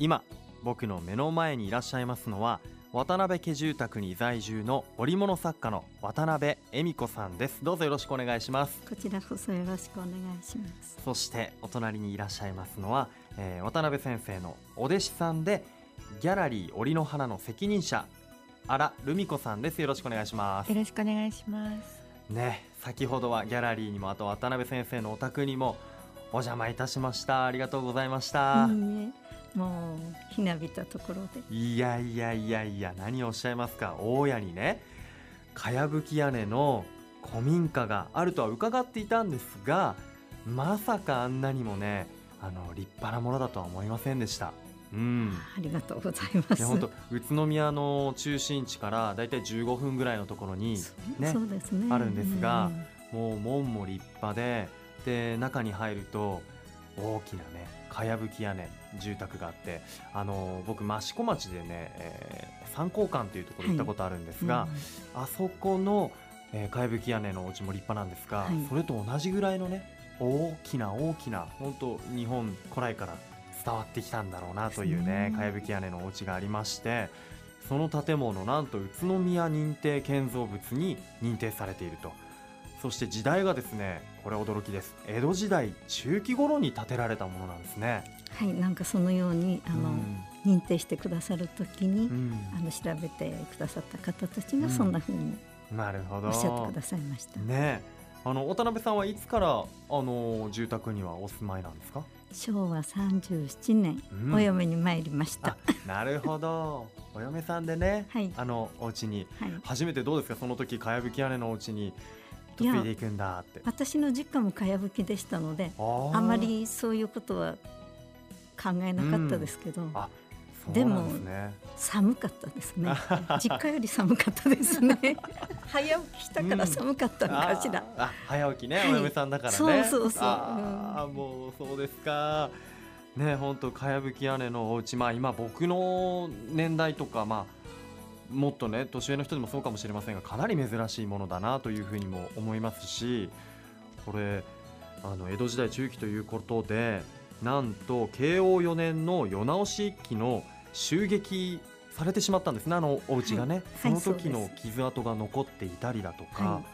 今僕の目の前にいらっしゃいますのは渡辺家住宅に在住の織物作家の渡辺恵美子さんです。どうぞよろしくお願いします。こちらこそよろしくお願いします。そしてお隣にいらっしゃいますのは、えー、渡辺先生のお弟子さんでギャラリー織の花の責任者荒留美子さんです。よろしくお願いします。よろしくお願いします。ね先ほどはギャラリーにもあと渡辺先生のお宅にもお邪魔いたしました。ありがとうございました。いいねもうひなびたところで。いやいやいやいや何をおっしゃいますか。大家にねかやぶき屋根の古民家があるとは伺っていたんですがまさかあんなにもねあの立派なものだとは思いませんでした。うん、ありがとうございます。本当宇都宮の中心地からだいたい15分ぐらいのところにね、ね。あるんですが、うん、もう門も立派で、で中に入ると大きなねかやぶき屋根住宅があってあの僕益子町でね、えー、三光館というところ行ったことあるんですが、はいうん、あそこの、えー、かやぶき屋根のお家も立派なんですが、はい、それと同じぐらいのね大きな大きな本当日本古来から伝わってきたんだろうなというね。かやぶき屋根のお家がありましてその建物なんと宇都宮認定建造物に認定されていると。そして時代がですねこれ驚きです。江戸時代中期頃に建てられたものなんですね。はいなんかそのようにあの、うん、認定してくださるときに、うん、あの調べてくださった方たちがそんなふうに、うん、なるほど。おっしゃってくださいました。ねあの渡辺さんはいつからあの住宅にはお住まいなんですか？昭和37年、お嫁に参りました。なるほど。お嫁さんでね、はい、あのお家に、はい、初めてどうですか？その時かやぶき屋根のお家に嫁いでいくんだって。私の実家もかやぶきでしたのであまりそういうことは考えなかったですけど、うん。でも寒かったですね。実家より寒かったですね。早起きしたから寒かったのかしら、うん、早起きね、はい、お嫁さんだからね。そうそうそう。あ、うん、もうそうですか。ね本当かやぶき屋根のお家。まあ今僕の年代とかまあもっとね年上の人でもそうかもしれませんがかなり珍しいものだなというふうにも思いますしこれあの江戸時代中期ということでなんと慶応4年の世直し一揆の襲撃されてしまったんですねあのお家がね、はい、その時の傷跡が残っていたりだとか、はい、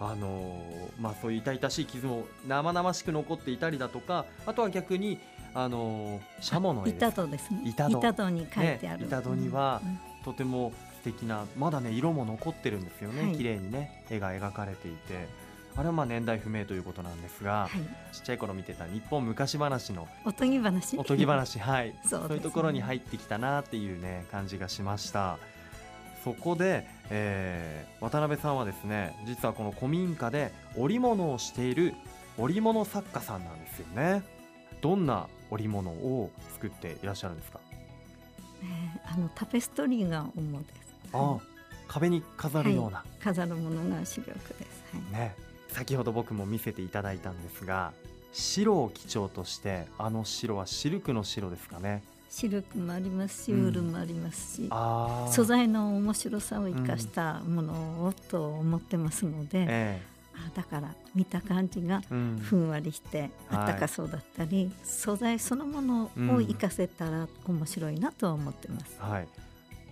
あのまあ、そういう痛々しい傷も生々しく残っていたりだとかあとは逆にあのシャモの板戸ですね。板戸。に書いてある、ね、板戸には、とても敵なまだね色も残ってるんですよね、はい、綺麗にね絵が描かれていて。あれはまあ年代不明ということなんですが、はい、ちっちゃい頃見てた日本昔話のおとぎ話？おとぎ話はい。そう、ね,、いうところに入ってきたなっていうね感じがしました。そこで、えー、渡辺さんはですね実はこの古民家で織物をしている織物作家さんなんですよね。どんな織物を作っていらっしゃるんですか、えー、あのタペストリーが主ですあ壁に飾るような、はい、飾るものが視力です、はい、ね。先ほど僕も見せていただいたんですが白を基調としてあの白はシルクの白ですかね。シルクもありますし、ウールもありますし、うん、素材の面白さを生かしたものをと思ってますので、うん。えあだから見た感じがふんわりしてあったかそうだったり、はい、素材そのものを生かせたら面白いなとは思ってます。はい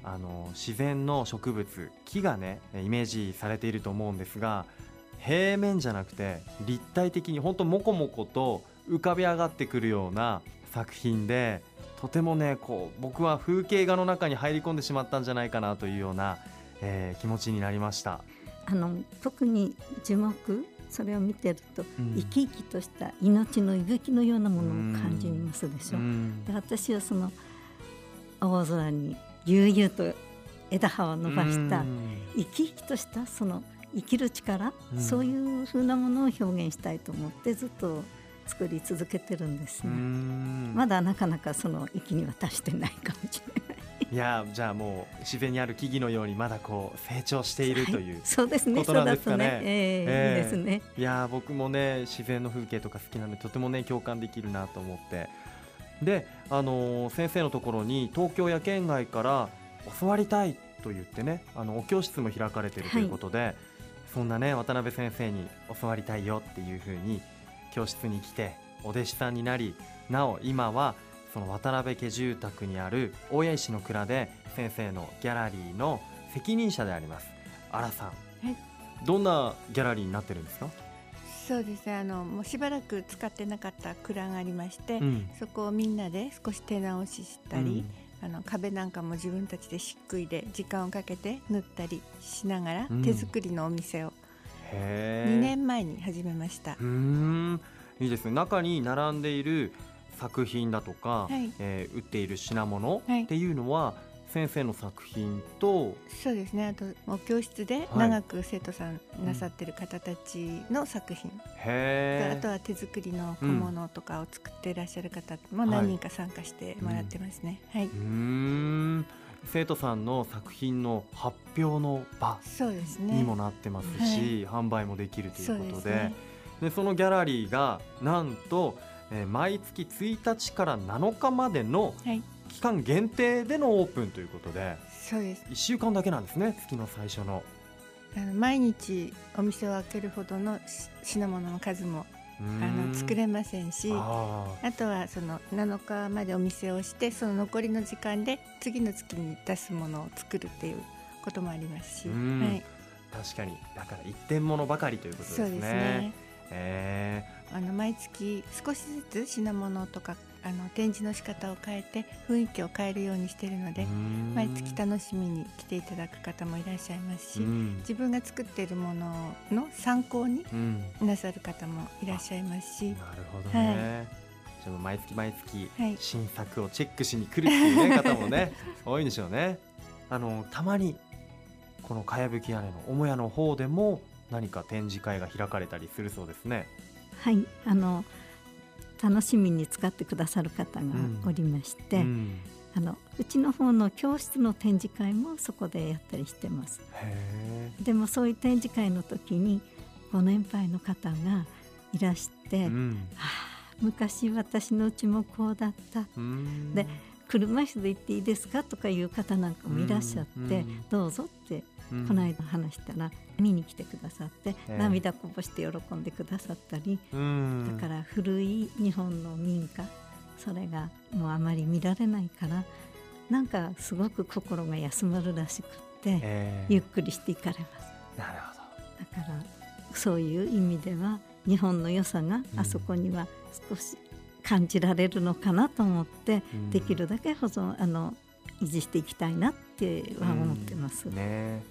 あの自然の植物木がねイメージされていると思うんですが平面じゃなくて立体的に本当もこもこと浮かび上がってくるような作品でとてもねこう僕は風景画の中に入り込んでしまったんじゃないかなというような、えー、気持ちになりました。あの特に樹木それを見てると、うん、生き生きとした命の息吹のようなものを感じますでしょ。うで私はその青空に悠々と枝葉を伸ばした生き生きとしたその生きる力、うん、そういうふうなものを表現したいと思ってずっと作り続けてるんですね。まだなかなかその域には達してないかもしれない。いやじゃあもう自然にある木々のようにまだこう成長しているという、はい、そうですねことなんですかね。ねえー、えー、いいですね。いや僕もね自然の風景とか好きなのでとてもね共感できるなと思ってで、あのー、先生のところに東京や県外から教わりたいと言ってねあのお教室も開かれているということで、はい、そんなね渡辺先生に教わりたいよっていうふうに教室に来てお弟子さんになりなお今はその渡辺家住宅にある大谷石の蔵で先生のギャラリーの責任者であります新さん、はい、どんなギャラリーになってるんですか？そうですね。あのもうしばらく使ってなかった蔵がありまして、うん、そこをみんなで少し手直ししたり、うん、あの壁なんかも自分たちで漆喰で時間をかけて塗ったりしながら、手作りのお店を2年前に始めました。うん。いいですね。中に並んでいる作品だとか、はい、えー、売っている品物っていうのは、はい先生の作品とそうですね。あともう教室で長く生徒さんなさってる方たちの作品、はい、あとは手作りの小物とかを作っていらっしゃる方も何人か参加してもらってますね。はい、うん。生徒さんの作品の発表の場にもなってますし、はい、販売もできるということで。そで、ね、でそのギャラリーがなんと、えー、毎月1日から7日までの期間限定でのオープンということでそうです。1週間だけなんですね月の最初の。あの毎日お店を開けるほどの品物の数もあの作れませんしあとはその7日までお店をしてその残りの時間で次の月に出すものを作るっていうこともありますし、はい、確かに。だから一点物ばかりということですね。そうですね。えー、あの毎月少しずつ品物とかあの展示の仕方を変えて雰囲気を変えるようにしているので毎月楽しみに来ていただく方もいらっしゃいますし自分が作っているものの参考になさる方もいらっしゃいますし。なるほどね、はい。じゃ毎月毎月新作をチェックしに来るっていう、ね、方もね多いんでしょうね。あのたまにこのかやぶき屋根の母屋の方でも何か展示会が開かれたりするそうですね。はい。あの楽しみに使ってくださる方がおりまして、うん。うん、あのうちの方の教室の展示会もそこでやったりしてます。でもそういう展示会の時にご年配の方がいらして、うん、あ昔私のうちもこうだった、で車椅子で行っていいですかとかいう方なんかもいらっしゃって、どうぞってこの間話したら見に来てくださって、涙こぼして喜んでくださったり、だから古い日本の民家それがもうあまり見られないからなんかすごく心が休まるらしくって、ゆっくりしていかれます。なるほど。だからそういう意味では日本の良さがあそこには少し感じられるのかなと思って、できるだけ保存あの維持していきたいなっては思ってます。ね